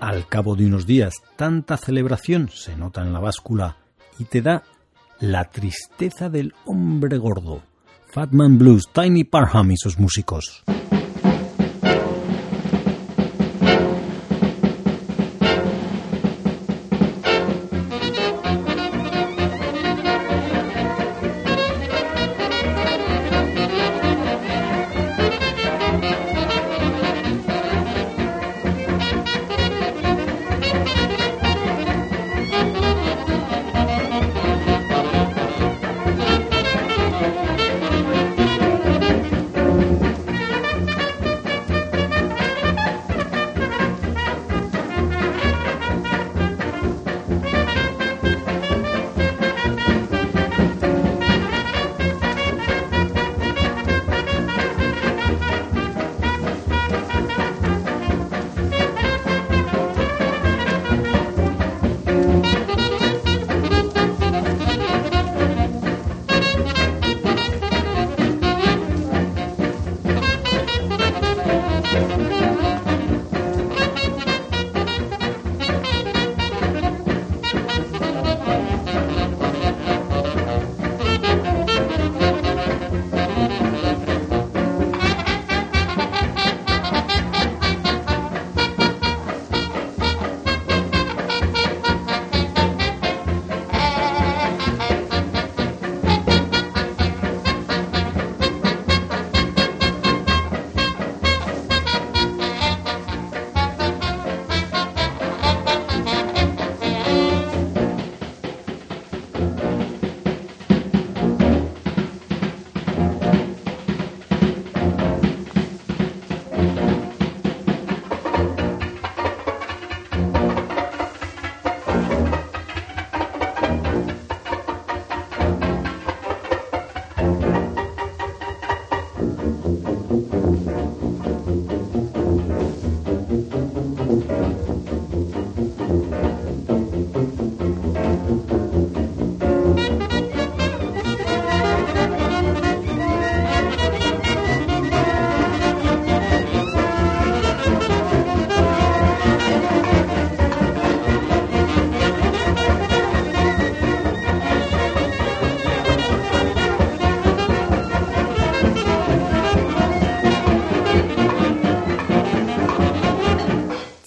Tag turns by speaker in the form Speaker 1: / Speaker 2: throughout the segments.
Speaker 1: Al cabo de unos días, tanta celebración se nota en la báscula y te da la tristeza del hombre gordo. Fatman Blues, Tiny Parham y sus músicos.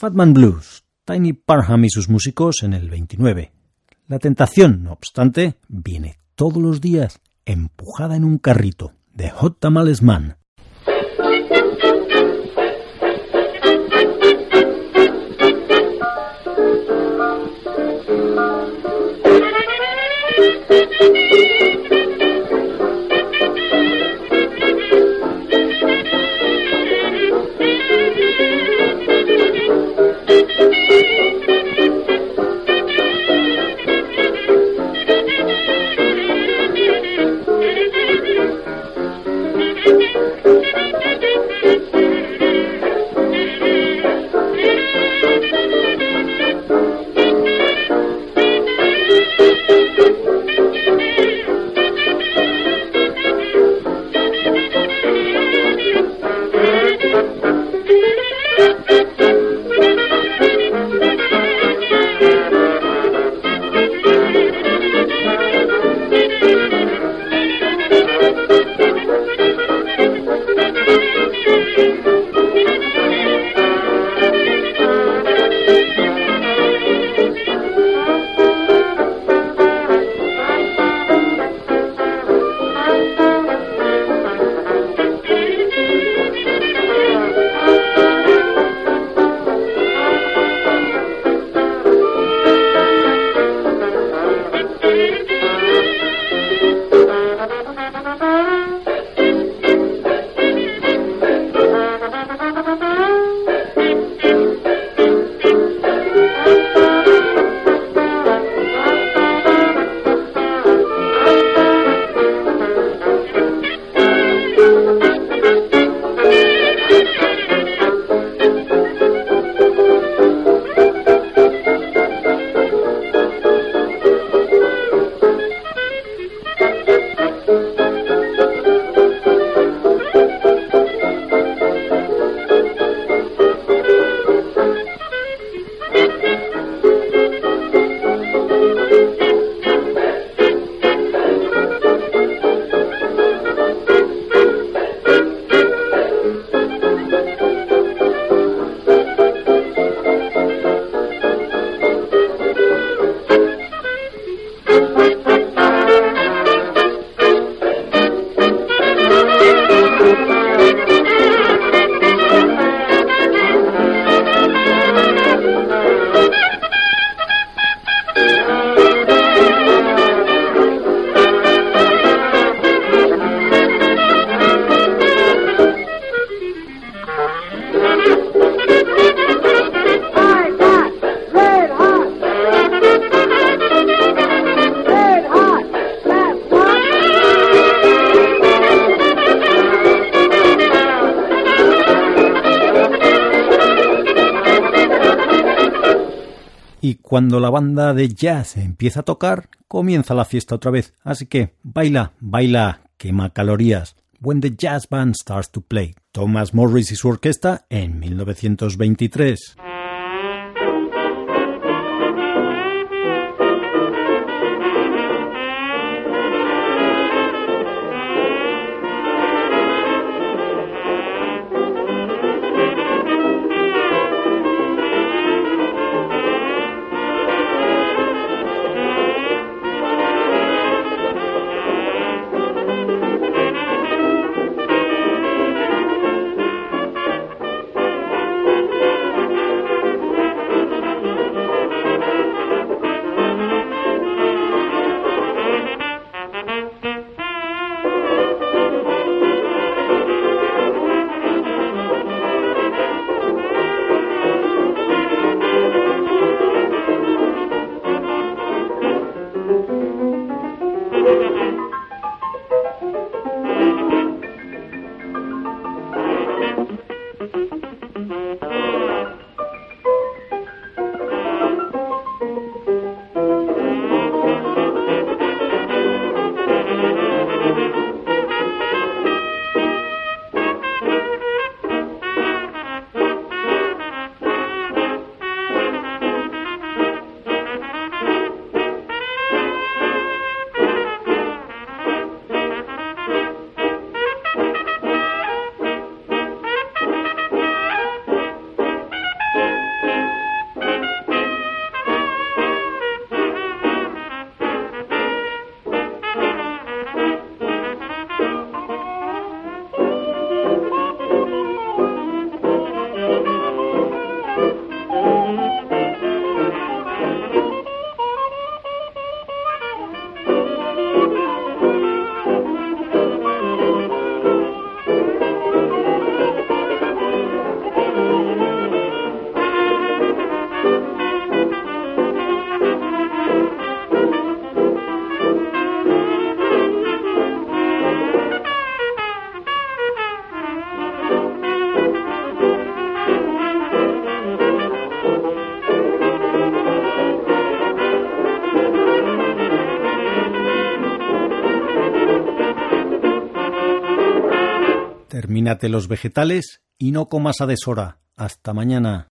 Speaker 1: Fatman Blues, Tiny Parham y sus músicos en el 29. La tentación, no obstante, viene todos los días empujada en un carrito de Hot Tamales Man. Y cuando la banda de jazz empieza a tocar, comienza la fiesta otra vez. Así que baila, baila, quema calorías. When the Jazz Band Starts to Play. Thomas Morris y su orquesta en 1923. Termínate los vegetales y no comas a deshora. Hasta mañana.